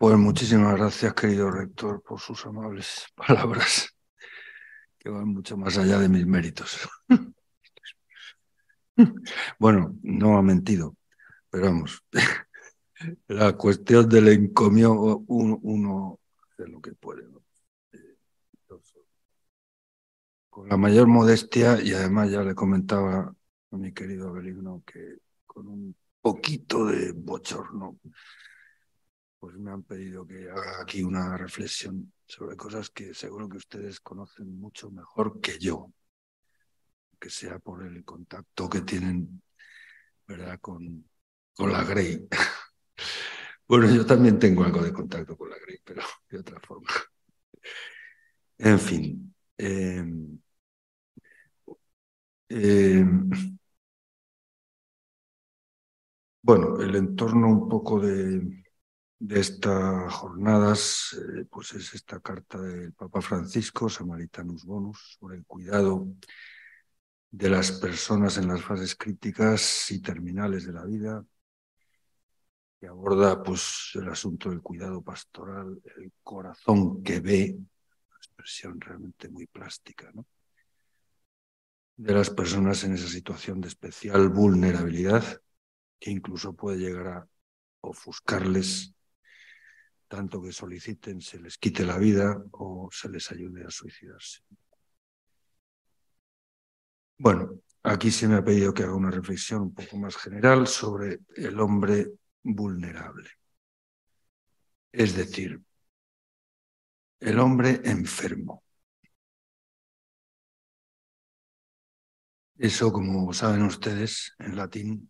Pues muchísimas gracias, querido rector, por sus amables palabras, que van mucho más allá de mis méritos. Bueno, no ha mentido, pero vamos, la cuestión del encomio, uno, hace lo que puede. Con la mayor modestia, y además ya le comentaba a mi querido Abelino que con un poquito de bochorno, pues me han pedido que haga aquí una reflexión sobre cosas que seguro que ustedes conocen mucho mejor que yo, que sea por el contacto que tienen, ¿verdad?, con, con la Grey. Bueno, yo también tengo algo de contacto con la Grey, pero de otra forma. En fin. Eh, eh, bueno, el entorno un poco de, estas jornadas, eh, pues es esta carta del Papa Francisco, Samaritanus Bonus, sobre el cuidado de las personas en las fases críticas y terminales de la vida, que aborda pues, el asunto del cuidado pastoral, el corazón que ve, una expresión realmente muy plástica, ¿no? de las personas en esa situación de especial vulnerabilidad, que incluso puede llegar a ofuscarles tanto que soliciten se les quite la vida o se les ayude a suicidarse. Bueno, aquí se me ha pedido que haga una reflexión un poco más general sobre el hombre vulnerable. Es decir, el hombre enfermo. Eso, como saben ustedes, en latín,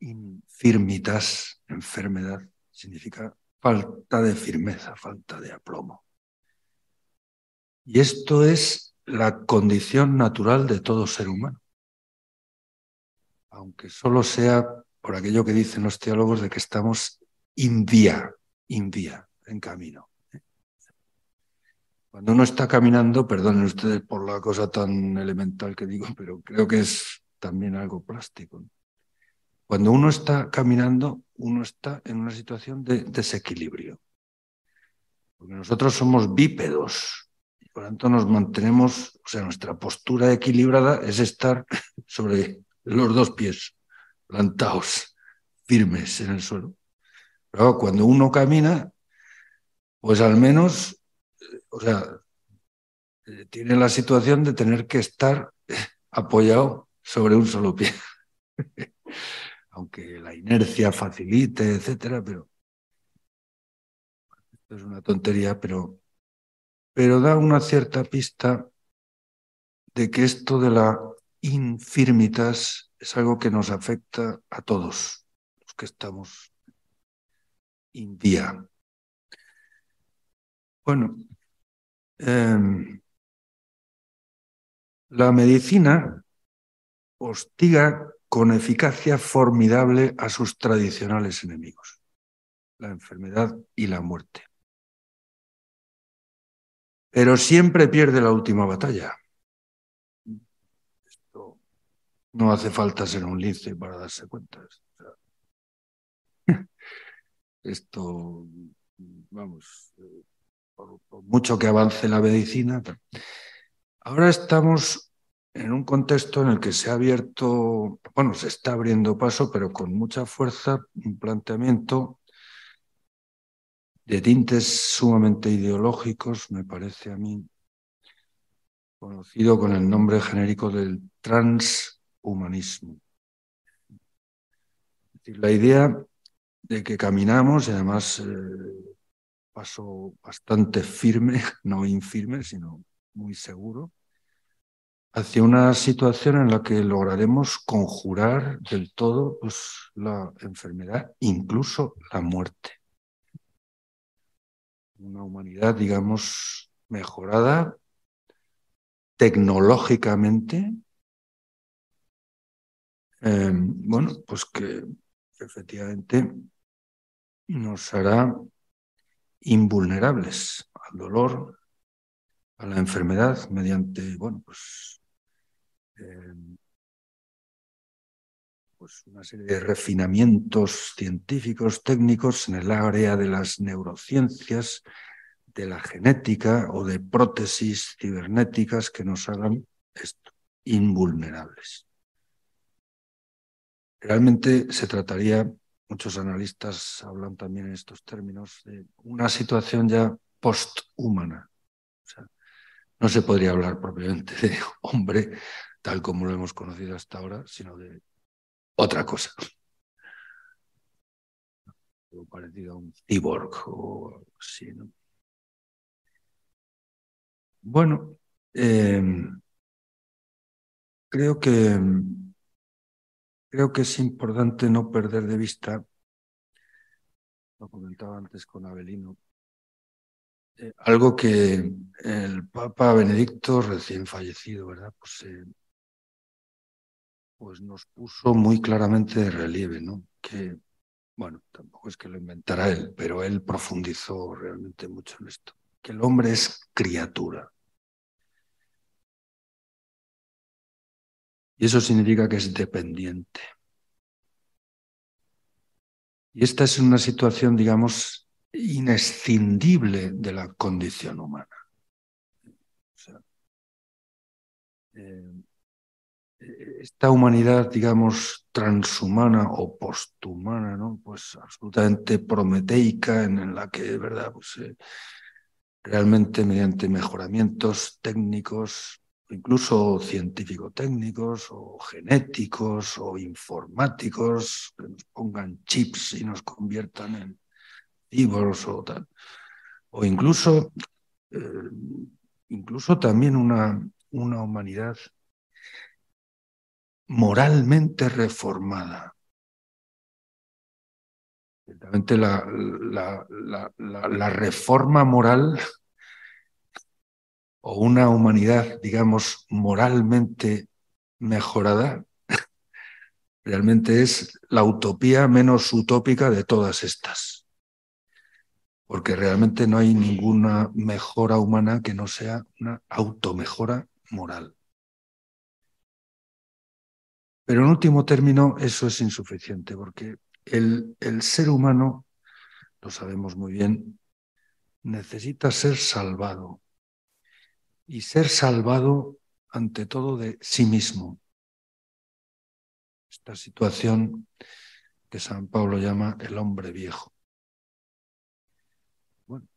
infirmitas, enfermedad, significa falta de firmeza, falta de aplomo. Y esto es la condición natural de todo ser humano. Aunque solo sea por aquello que dicen los teólogos de que estamos in vía, in vía, en camino. Cuando uno está caminando, perdonen ustedes por la cosa tan elemental que digo, pero creo que es también algo plástico. Cuando uno está caminando, uno está en una situación de desequilibrio. Porque nosotros somos bípedos y por tanto nos mantenemos, o sea, nuestra postura equilibrada es estar sobre los dos pies, plantados, firmes en el suelo. Pero cuando uno camina, pues al menos o sea, eh, tiene la situación de tener que estar apoyado sobre un solo pie. Aunque la inercia facilite, etcétera, pero esto es una tontería, pero, pero da una cierta pista de que esto de la infirmitas es algo que nos afecta a todos los que estamos in día. Bueno, Em, la medicina hostiga con eficacia formidable a sus tradicionales enemigos, la enfermedad y la muerte. Pero siempre pierde la última batalla. Esto no hace falta ser un lince para darse cuenta. Esto, vamos, por, mucho que avance la medicina. Ahora estamos en un contexto en el que se ha abierto, bueno, se está abriendo paso, pero con mucha fuerza, un planteamiento de tintes sumamente ideológicos, me parece a mí, conocido con el nombre genérico del transhumanismo. Es decir, la idea de que caminamos, y además eh, paso bastante firme, no infirme, sino muy seguro, hacia una situación en la que lograremos conjurar del todo pues, la enfermedad, incluso la muerte. Una humanidad, digamos, mejorada tecnológicamente, em, bueno, pues que efectivamente nos hará invulnerables al dolor, a la enfermedad, mediante, bueno, pues, eh, pues una serie de refinamientos científicos, técnicos en el área de las neurociencias, de la genética o de prótesis cibernéticas que nos hagan invulnerables. Realmente se trataría, muchos analistas hablan también en estos términos, de una situación ya posthumana. O no se podría hablar propiamente de hombre tal como lo hemos conocido hasta ahora, sino de otra cosa. Algo parecido a un cyborg o algo así, ¿no? Bueno, eh, creo que creo que es importante no perder de vista, lo comentaba antes con Abelino, eh, algo que el Papa Benedicto, recién fallecido, ¿verdad? Pues, eh, pues nos puso muy claramente de relieve, ¿no? Que, bueno, tampoco es que lo inventara él, pero él profundizó realmente mucho en esto, que el hombre es criatura. Y eso significa que es dependiente. Y esta es una situación, digamos, inescindible de la condición humana. Eh, esta humanidad, digamos, transhumana o posthumana, ¿no? Pues absolutamente prometeica, en, la que, ¿verdad? Pues, eh, realmente mediante mejoramientos técnicos, incluso científico-técnicos o genéticos o informáticos, que nos pongan chips y nos conviertan en cibors o tal. O incluso, eh, incluso también una, una humanidad moralmente reformada. Ciertamente la, la, reforma moral o una humanidad, digamos, moralmente mejorada, realmente es la utopía menos utópica de todas estas. Porque realmente no hay ninguna mejora humana que no sea una automejora moral. Pero en último término, eso es insuficiente, porque el, ser humano, lo sabemos muy bien, necesita ser salvado. Y ser salvado ante todo de sí mismo. Esta situación que San Pablo llama el hombre viejo. Bueno,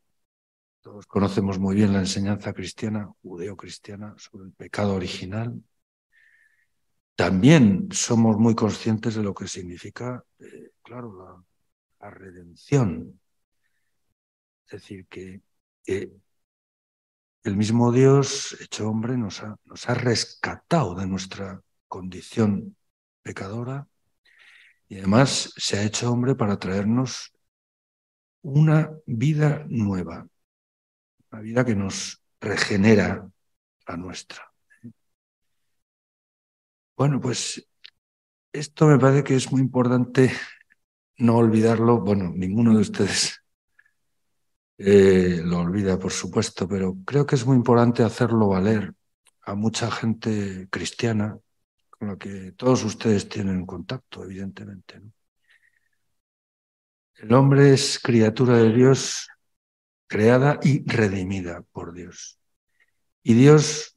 todos conocemos muy bien la enseñanza cristiana, judeo-cristiana, sobre el pecado original, también somos muy conscientes de lo que significa, eh, claro, la, redención. Es decir, que, el mismo Dios, hecho hombre, nos ha, nos ha rescatado de nuestra condición pecadora y además se ha hecho hombre para traernos una vida nueva, una vida que nos regenera la nuestra. Bueno, pues esto me parece que es muy importante no olvidarlo. Bueno, ninguno de ustedes eh, lo olvida, por supuesto, pero creo que es muy importante hacerlo valer a mucha gente cristiana con la que todos ustedes tienen contacto, evidentemente. El hombre es criatura de Dios, creada y redimida por Dios. Y Dios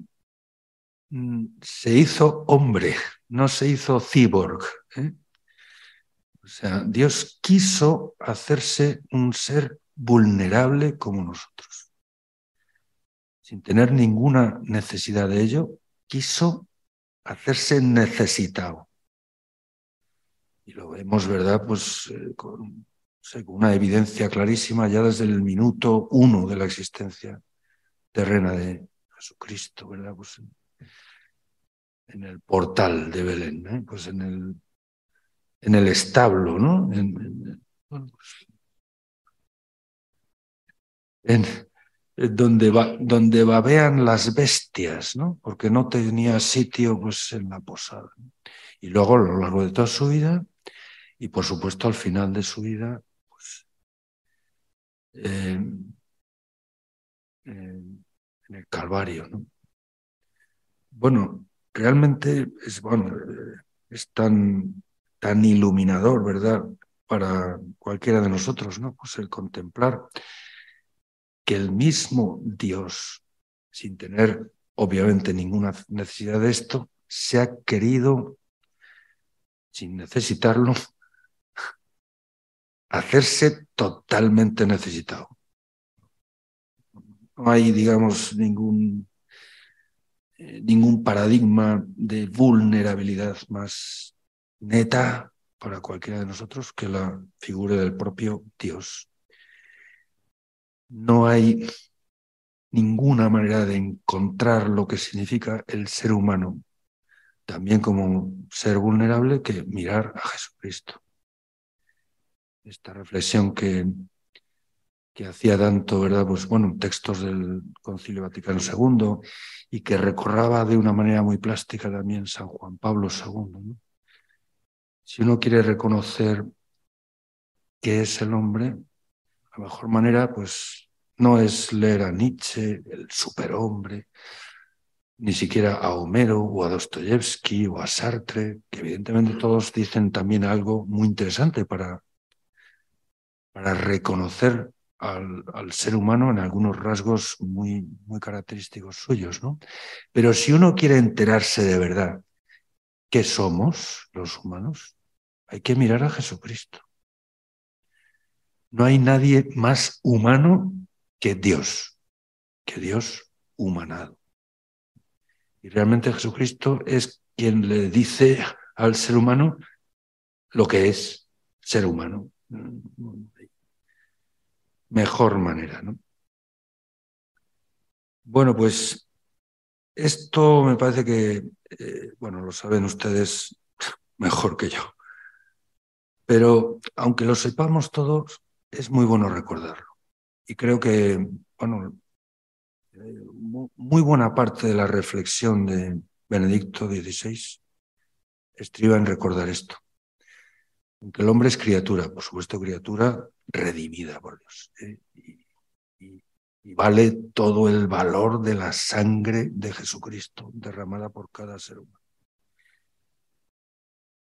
se hizo hombre, no se hizo cyborg. ¿eh? O sea, Dios quiso hacerse un ser vulnerable como nosotros. Sin tener ninguna necesidad de ello, quiso hacerse necesitado. Y lo vemos, ¿verdad? Pues eh, con, una evidencia clarísima ya desde el minuto uno de la existencia terrena de Jesucristo, ¿verdad? Pues en el portal de Belén, ¿eh? pues en el, en el establo, ¿no? En, pues, donde, va, donde babean las bestias, ¿no? Porque no tenía sitio pues, en la posada. Y luego a lo largo de toda su vida, y por supuesto al final de su vida, pues, en el Calvario, ¿no? Bueno, realmente es, bueno, es tan, tan iluminador, ¿verdad? Para cualquiera de nosotros, ¿no? Pues el contemplar que el mismo Dios, sin tener obviamente ninguna necesidad de esto, se ha querido, sin necesitarlo, hacerse totalmente necesitado. No hay, digamos, ningún, eh, ningún paradigma de vulnerabilidad más neta para cualquiera de nosotros que la figura del propio Dios. No hay ninguna manera de encontrar lo que significa el ser humano, también como ser vulnerable, que mirar a Jesucristo. Esta reflexión que, que hacía tanto, ¿verdad? Pues bueno, textos del Concilio Vaticano II y que recorraba de una manera muy plástica también San Juan Pablo II. Si uno quiere reconocer qué es el hombre, la mejor manera, pues no es leer a Nietzsche, el superhombre, ni siquiera a Homero o a Dostoyevsky o a Sartre, que evidentemente todos dicen también algo muy interesante para, para reconocer al, al, ser humano en algunos rasgos muy, muy característicos suyos. ¿no? Pero si uno quiere enterarse de verdad qué somos los humanos, hay que mirar a Jesucristo. No hay nadie más humano que Dios, que Dios humanado. Y realmente Jesucristo es quien le dice al ser humano lo que es ser humano. Mejor manera, ¿no? Bueno, pues esto me parece que, eh, bueno, lo saben ustedes mejor que yo. Pero aunque lo sepamos todos, es muy bueno recordarlo. Y creo que, bueno, muy buena parte de la reflexión de Benedicto XVI estriba en recordar esto. Aunque el hombre es criatura, por supuesto criatura redimida por Dios. ¿eh? Y, y vale todo el valor de la sangre de Jesucristo derramada por cada ser humano.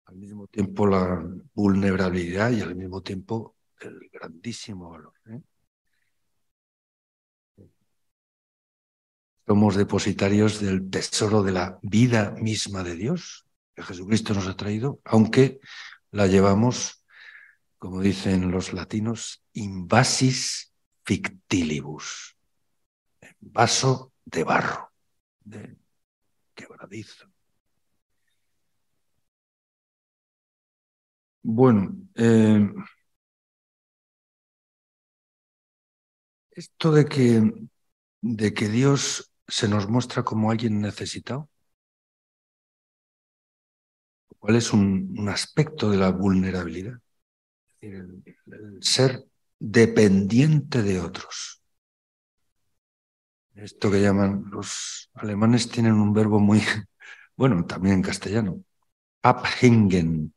Al mismo tiempo la vulnerabilidad y al mismo tiempo el grandísimo valor. ¿eh? Somos depositarios del tesoro de la vida misma de Dios que Jesucristo nos ha traído, aunque la llevamos, como dicen los latinos, invasis fictilibus, vaso de barro, de quebradizo. Bueno, eh, esto de que, de que Dios se nos muestra como alguien necesitado, ¿cuál es un, aspecto de la vulnerabilidad? el, ser dependiente de otros. Esto que llaman los alemanes tienen un verbo muy, bueno, también en castellano, abhängen,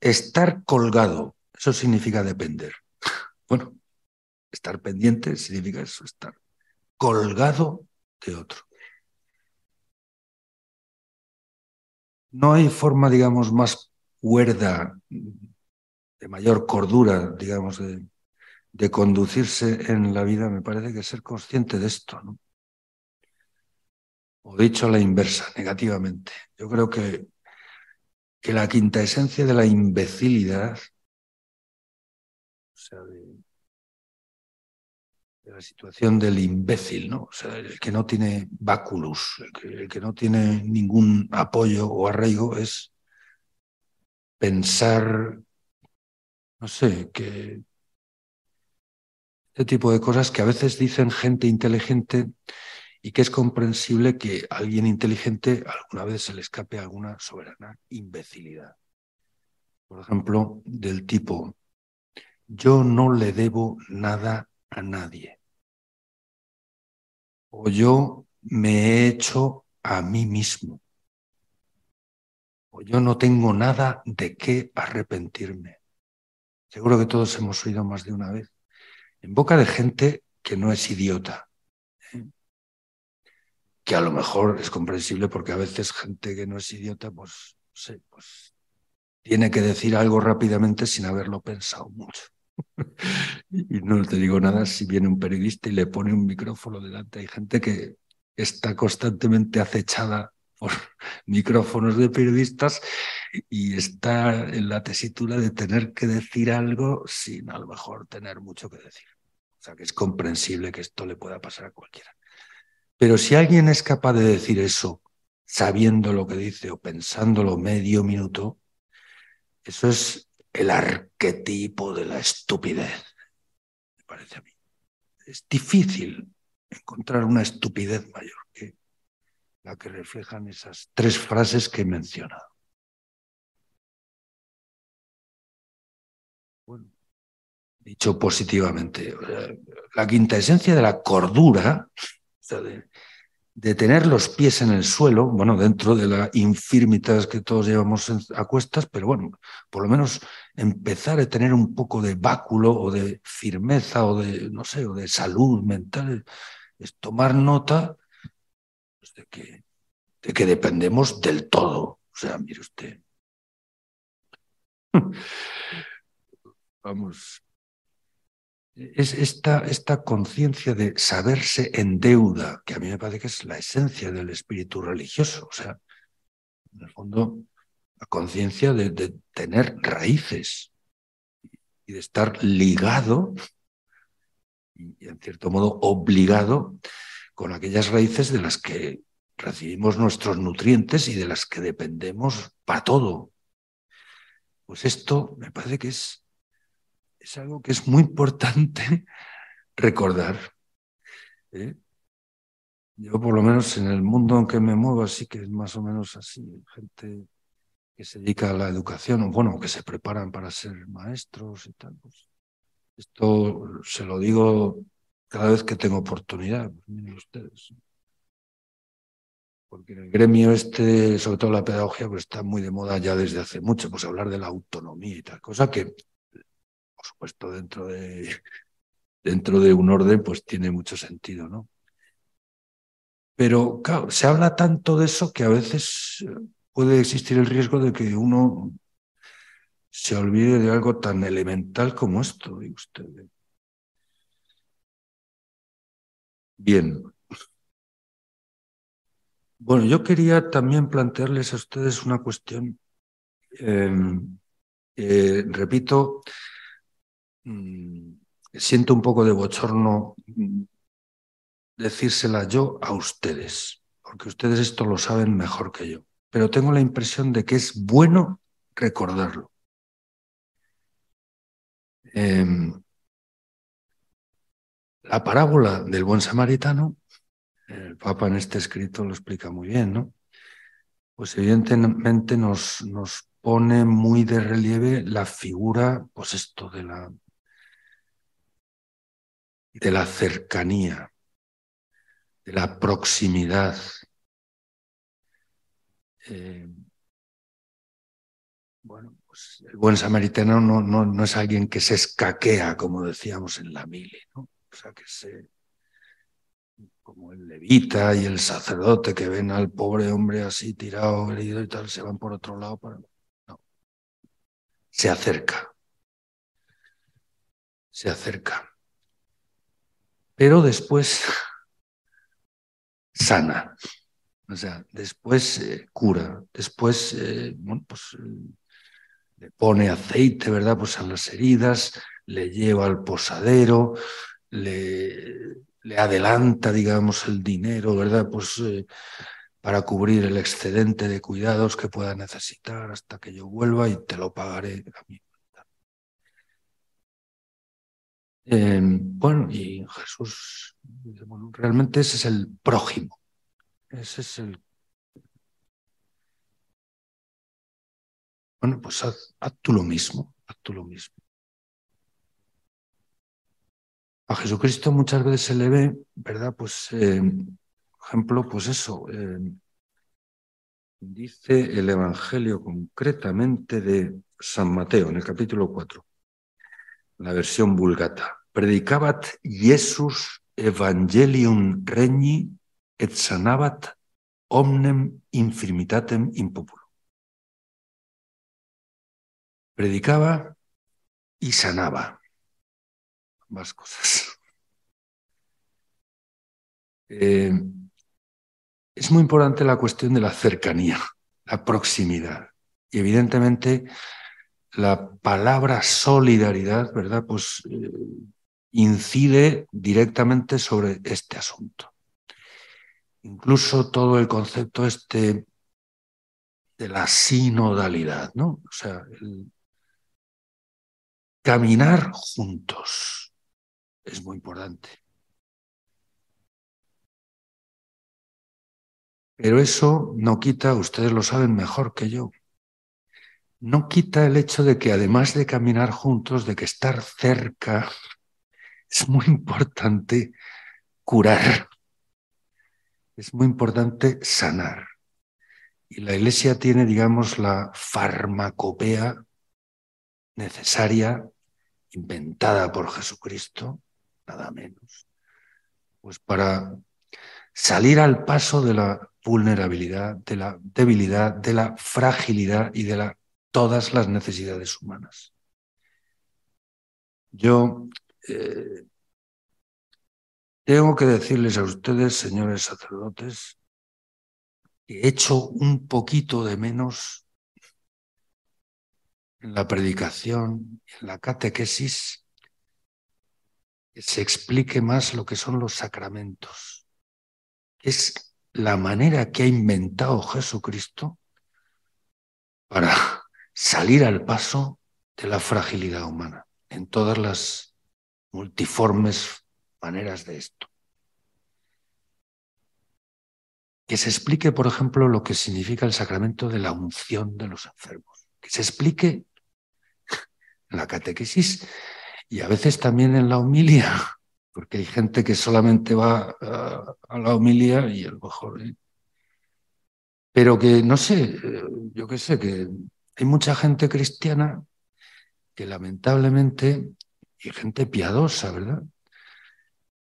estar colgado, eso significa depender. Bueno, estar pendiente significa eso, estar colgado de otro. No hay forma, digamos, más cuerda, de mayor cordura, digamos, de, conducirse en la vida, me parece que ser consciente de esto, ¿no? O dicho la inversa, negativamente. Yo creo que, que la quinta esencia de la imbecilidad, o sea, de, la situación del imbécil, ¿no? O sea, el que no tiene báculus, el que, no tiene ningún apoyo o arraigo es pensar, no sé, que este tipo de cosas que a veces dicen gente inteligente y que es comprensible que a alguien inteligente alguna vez se le escape alguna soberana imbecilidad. Por ejemplo, del tipo, yo no le debo nada a nadie o yo me he hecho a mí mismo, o yo no tengo nada de qué arrepentirme. Seguro que todos hemos oído más de una vez, en boca de gente que no es idiota, que a lo mejor es comprensible porque a veces gente que no es idiota, pues, sé, pues tiene que decir algo rápidamente sin haberlo pensado mucho. y no te digo nada si viene un periodista y le pone un micrófono delante. Hay gente que está constantemente acechada por micrófonos de periodistas y está en la tesitura de tener que decir algo sin a lo mejor tener mucho que decir. O sea que es comprensible que esto le pueda pasar a cualquiera. Pero si alguien es capaz de decir eso sabiendo lo que dice o pensándolo medio minuto, eso es el arquetipo de la estupidez, me parece a mí. Es difícil encontrar una estupidez mayor que la que reflejan esas tres frases que he mencionado. Bueno, dicho positivamente, la quinta esencia de la cordura, de, tener los pies en el suelo, bueno, dentro de la infirmitas que todos llevamos a cuestas, pero bueno, por lo menos empezar a tener un poco de báculo o de firmeza o de, no sé, o de salud mental, es tomar nota pues, de, que, de que dependemos del todo. O sea, mire usted. Vamos. Es esta, esta conciencia de saberse en deuda, que a mí me parece que es la esencia del espíritu religioso. O sea, en el fondo, la conciencia de, tener raíces y de estar ligado y en cierto modo obligado con aquellas raíces de las que recibimos nuestros nutrientes y de las que dependemos para todo. Pues esto me parece que es, es algo que es muy importante recordar. ¿eh? Yo por lo menos en el mundo en que me muevo así que es más o menos así, gente que se dedica a la educación, bueno, que se preparan para ser maestros y tal, pues esto se lo digo cada vez que tengo oportunidad, pues miren ustedes. Porque en el gremio este, sobre todo la pedagogía, pues está muy de moda ya desde hace mucho, pues hablar de la autonomía y tal, cosa que, por supuesto, dentro de, dentro de un orden, pues tiene mucho sentido, ¿no? Pero, se habla tanto de eso que a veces puede existir el riesgo de que uno se olvide de algo tan elemental como esto, y usted. Bien. Bueno, yo quería también plantearles a ustedes una cuestión. Em, repito, mm, siento un poco de bochorno decírsela yo a ustedes, porque ustedes esto lo saben mejor que yo, pero tengo la impresión de que es bueno recordarlo. Em, la parábola del buen samaritano, el Papa en este escrito lo explica muy bien, ¿no? Pues evidentemente nos, nos pone muy de relieve la figura, pues esto de la, de la cercanía, de la proximidad. Eh, bueno, pues el buen samaritano no, no, no, es alguien que se escaquea, como decíamos en la mili, ¿no? O sea, que se. como el levita y el sacerdote que ven al pobre hombre así tirado, herido y tal, se van por otro lado para. No. Se acerca. Se acerca. Pero después sana. O sea, después eh, cura, después, eh, bueno, pues le pone aceite, ¿verdad? Pues a las heridas, le lleva al posadero, le, adelanta, digamos, el dinero, ¿verdad? Pues eh, para cubrir el excedente de cuidados que pueda necesitar hasta que yo vuelva y te lo pagaré a mí. Em, bueno, y Jesús bueno, realmente ese es el prójimo, ese es el Bueno, pues haz, tú lo mismo, haz tú lo mismo. A Jesucristo muchas veces se le ve, ¿verdad? Pues, eh, ejemplo, pues eso, eh, dice el Evangelio concretamente de San Mateo, en el capítulo 4, la versión vulgata. Predicabat Jesus evangelium regni et sanabat omnem infirmitatem in predicaba y sanaba. Más cosas. Eh, es muy importante la cuestión de la cercanía, la proximidad. Y evidentemente la palabra solidaridad, ¿verdad? Pues eh, incide directamente sobre este asunto. Incluso todo el concepto este de la sinodalidad, ¿no? O sea, el caminar juntos es muy importante. Pero eso no quita, ustedes lo saben mejor que yo, no quita el hecho de que además de caminar juntos, de que estar cerca, es muy importante curar, es muy importante sanar. Y la Iglesia tiene, digamos, la farmacopea necesaria, inventada por Jesucristo, nada menos, pues para salir al paso de la vulnerabilidad, de la debilidad, de la fragilidad y de todas las necesidades humanas. Yo eh, tengo que decirles a ustedes, señores sacerdotes, que he hecho un poquito de menos en la predicación, en la catequesis, que se explique más lo que son los sacramentos. Es la manera que ha inventado Jesucristo para salir al paso de la fragilidad humana en todas las multiformes maneras de esto. Que se explique, por ejemplo, lo que significa el sacramento de la unción de los enfermos. Que se explique en la catequesis y a veces también en la homilia porque hay gente que solamente va a, la homilia y a lo mejor... ¿eh? Pero que, no sé, eh, yo qué sé, que hay mucha gente cristiana que lamentablemente, y gente piadosa, ¿verdad?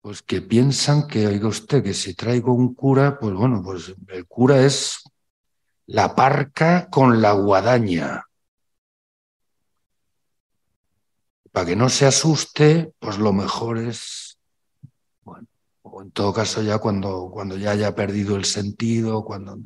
Pues que piensan que, oiga usted, que si traigo un cura, pues bueno, pues el cura es la parca con la guadaña. Para que no se asuste, pues lo mejor es bueno, o en todo caso ya cuando, cuando ya haya perdido el sentido, cuando...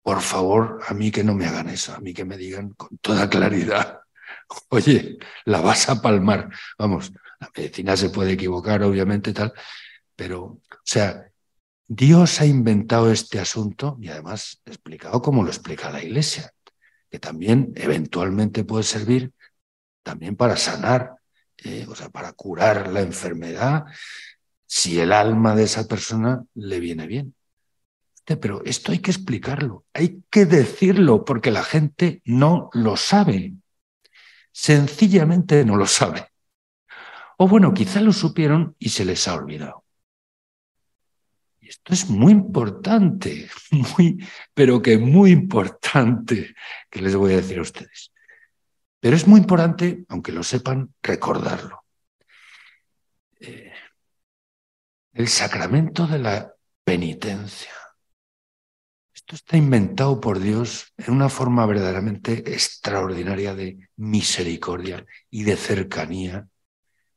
Por favor, a mí que no me hagan eso, a mí que me digan con toda claridad, oye, la vas a palmar. Vamos, la medicina se puede equivocar, obviamente, tal, pero, o sea, Dios ha inventado este asunto y además explicado como lo explica la Iglesia, que también eventualmente puede servir también para sanar eh, o sea, para curar la enfermedad, si el alma de esa persona le viene bien. Pero esto hay que explicarlo, hay que decirlo, porque la gente no lo sabe. Sencillamente no lo sabe. O bueno, quizá lo supieron y se les ha olvidado. Y esto es muy importante, muy, pero que muy importante, que les voy a decir a ustedes. Pero es muy importante, aunque lo sepan, recordarlo. Eh, el sacramento de la penitencia. Esto está inventado por Dios en una forma verdaderamente extraordinaria de misericordia y de cercanía.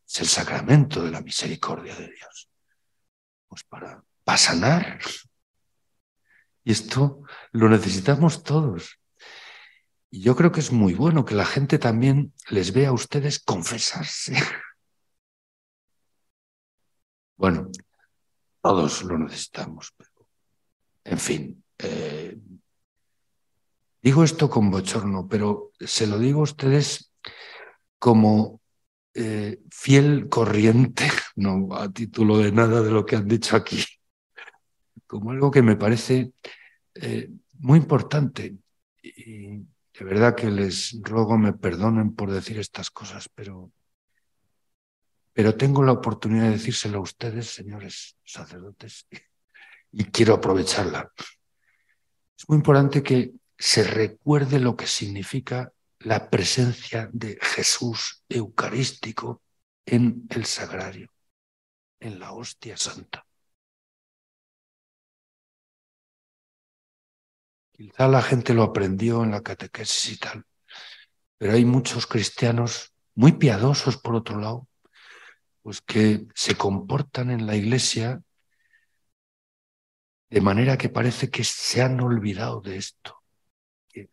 Es el sacramento de la misericordia de Dios. Pues para, para sanar. Y esto lo necesitamos todos. Y yo creo que es muy bueno que la gente también les vea a ustedes confesarse. Bueno, todos lo necesitamos, pero en fin. Eh, digo esto con bochorno, pero se lo digo a ustedes como eh, fiel corriente, no a título de nada de lo que han dicho aquí, como algo que me parece eh, muy importante. Y, de verdad que les ruego me perdonen por decir estas cosas, pero, pero tengo la oportunidad de decírselo a ustedes, señores sacerdotes, y quiero aprovecharla. Es muy importante que se recuerde lo que significa la presencia de Jesús eucarístico en el sagrario, en la hostia santa. Quizá la gente lo aprendió en la catequesis y tal, pero hay muchos cristianos muy piadosos, por otro lado, pues que se comportan en la iglesia de manera que parece que se han olvidado de esto.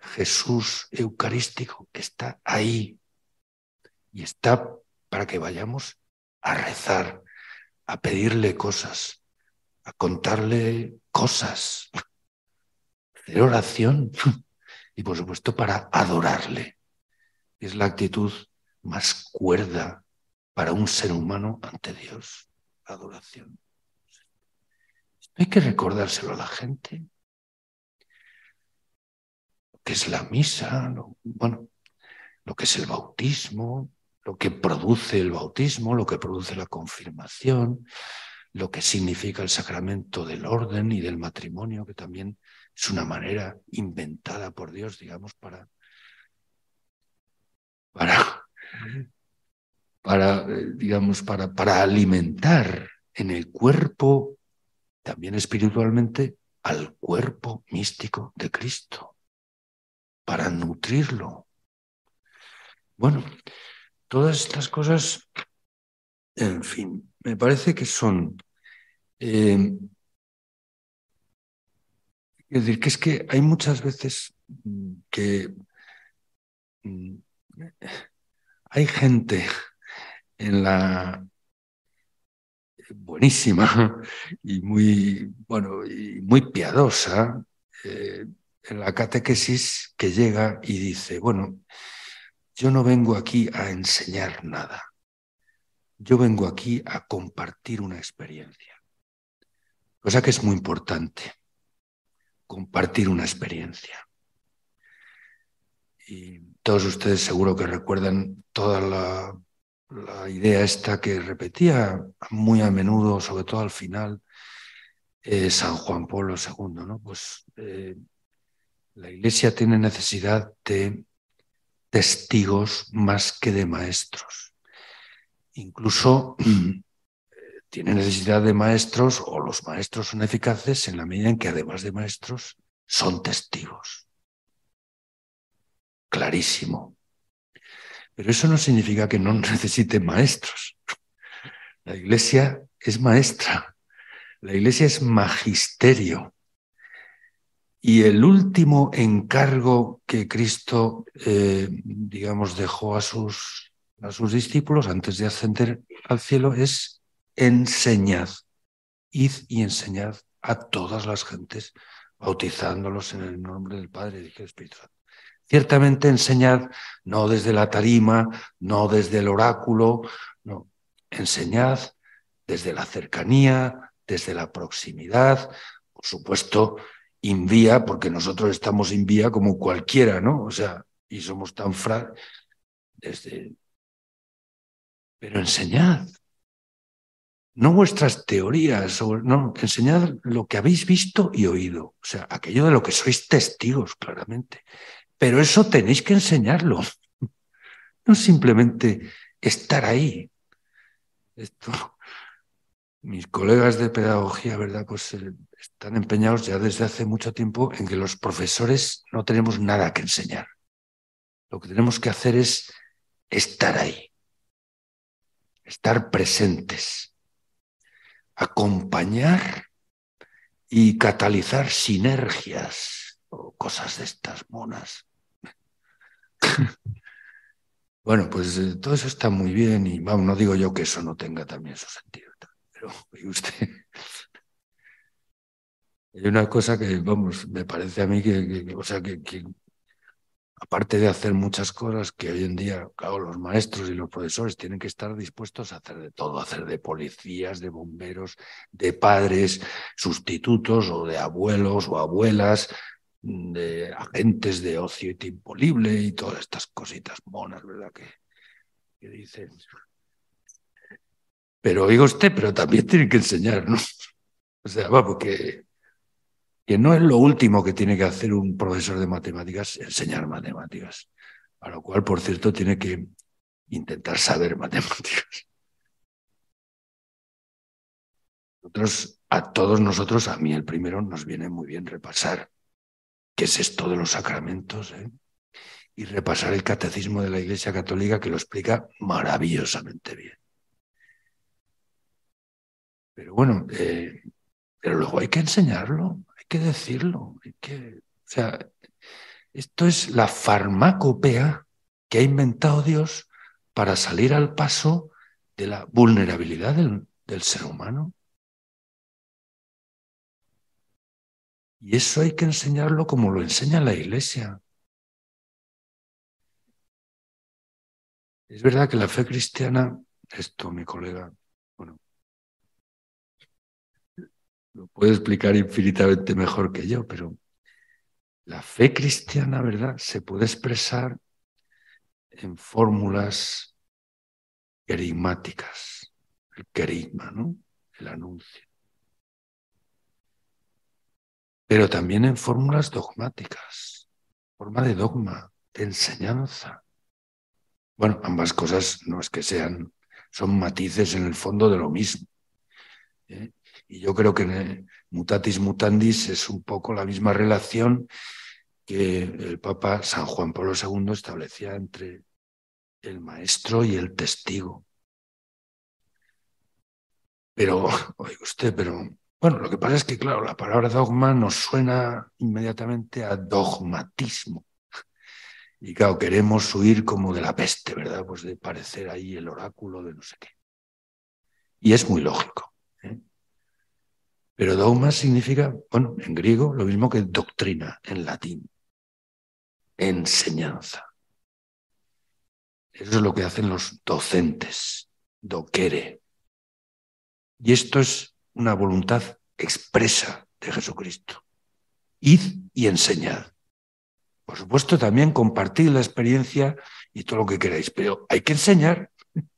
Jesús eucarístico está ahí y está para que vayamos a rezar, a pedirle cosas, a contarle cosas, hacer oración y por supuesto para adorarle. Es la actitud más cuerda para un ser humano ante Dios, adoración. Hay que recordárselo a la gente. Lo es la misa, bueno, lo que es el bautismo, lo que produce el bautismo, lo que produce la confirmación, lo que significa el sacramento del orden y del matrimonio, que también es una manera inventada por Dios, digamos, para, para, para eh, digamos, para, para alimentar en el cuerpo, también espiritualmente, al cuerpo místico de Cristo, para nutrirlo. Bueno, todas estas cosas, en fin, me parece que son... Eh, es decir, que es que hay muchas veces que mm, hay gente en la buenísima y muy bueno y muy piadosa eh, la catequesis que llega y dice bueno yo no vengo aquí a enseñar nada yo vengo aquí a compartir una experiencia, cosa que es muy importante, compartir una experiencia. Y todos ustedes seguro que recuerdan toda la, idea esta que repetía muy a menudo, sobre todo al final, eh, San Juan Pablo II, ¿no? Pues eh, la Iglesia tiene necesidad de testigos más que de maestros incluso eh, tiene necesidad de maestros o los maestros son eficaces en la medida en que además de maestros son testigos. Clarísimo. Pero eso no significa que no necesite maestros. La iglesia es maestra. La iglesia es magisterio. Y el último encargo que Cristo, eh, digamos, dejó a sus a sus discípulos antes de ascender al cielo es enseñad, id y enseñad a todas las gentes, bautizándolos en el nombre del Padre y del Espíritu Santo. Ciertamente enseñad no desde la tarima, no desde el oráculo, no, enseñad desde la cercanía, desde la proximidad, por supuesto, invía, porque nosotros estamos en vía como cualquiera, ¿no? O sea, y somos tan fra desde pero enseñad. No vuestras teorías, no, enseñad lo que habéis visto y oído, o sea, aquello de lo que sois testigos, claramente. Pero eso tenéis que enseñarlo, no simplemente estar ahí. Esto, mis colegas de pedagogía, ¿verdad? Pues eh, están empeñados ya desde hace mucho tiempo en que los profesores no tenemos nada que enseñar. Lo que tenemos que hacer es estar ahí estar presentes, acompañar y catalizar sinergias o cosas de estas monas. bueno, pues eh, todo eso está muy bien y vamos, no digo yo que eso no tenga también su sentido, pero usted. Hay una cosa que, vamos, me parece a mí que, o sea, que, aparte de hacer muchas cosas que hoy en día, claro, los maestros y los profesores tienen que estar dispuestos a hacer de todo, hacer de policías, de bomberos, de padres, sustitutos o de abuelos o abuelas, de agentes de ocio y tiempo libre y todas estas cositas monas, ¿verdad? Que, que dicen. Pero oiga usted, pero también tienen que enseñar, ¿no? O sea, va, porque que no es lo último que tiene que hacer un profesor de matemáticas, enseñar matemáticas, a lo cual, por cierto, tiene que intentar saber matemáticas. Nosotros, a todos nosotros, a mí el primero, nos viene muy bien repasar qué es esto de los sacramentos, ¿eh? y repasar el catecismo de la Iglesia Católica que lo explica maravillosamente bien. Pero bueno, eh, pero luego hay que enseñarlo, hay que decirlo, hay que, o sea, esto es la farmacopea que ha inventado Dios para salir al paso de la vulnerabilidad del, del ser humano. Y eso hay que enseñarlo como lo enseña la Iglesia. Es verdad que la fe cristiana, esto mi colega, bueno, lo puede explicar infinitamente mejor que yo, pero la fe cristiana, ¿verdad? Se puede expresar en fórmulas querigmáticas, el querigma, ¿no? El anuncio. Pero también en fórmulas dogmáticas, forma de dogma, de enseñanza. Bueno, ambas cosas no es que sean, son matices en el fondo de lo mismo. ¿eh? Y yo creo que mutatis mutandis es un poco la misma relación que el Papa San Juan Pablo II establecía entre el maestro y el testigo. Pero, oiga usted, pero bueno, lo que pasa es que, claro, la palabra dogma nos suena inmediatamente a dogmatismo. Y claro, queremos huir como de la peste, ¿verdad? Pues de parecer ahí el oráculo de no sé qué. Y es muy lógico. Pero dogma significa, bueno, en griego lo mismo que doctrina en latín. Enseñanza. Eso es lo que hacen los docentes, doquere. Y esto es una voluntad expresa de Jesucristo. Id y enseñad. Por supuesto, también compartid la experiencia y todo lo que queráis, pero hay que enseñar.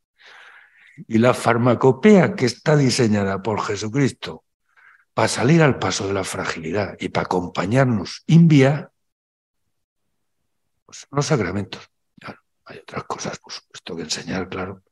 Y la farmacopea que está diseñada por Jesucristo para salir al paso de la fragilidad y para acompañarnos invia, pues son los sacramentos. hay otras cosas, por supuesto, que enseñar, claro,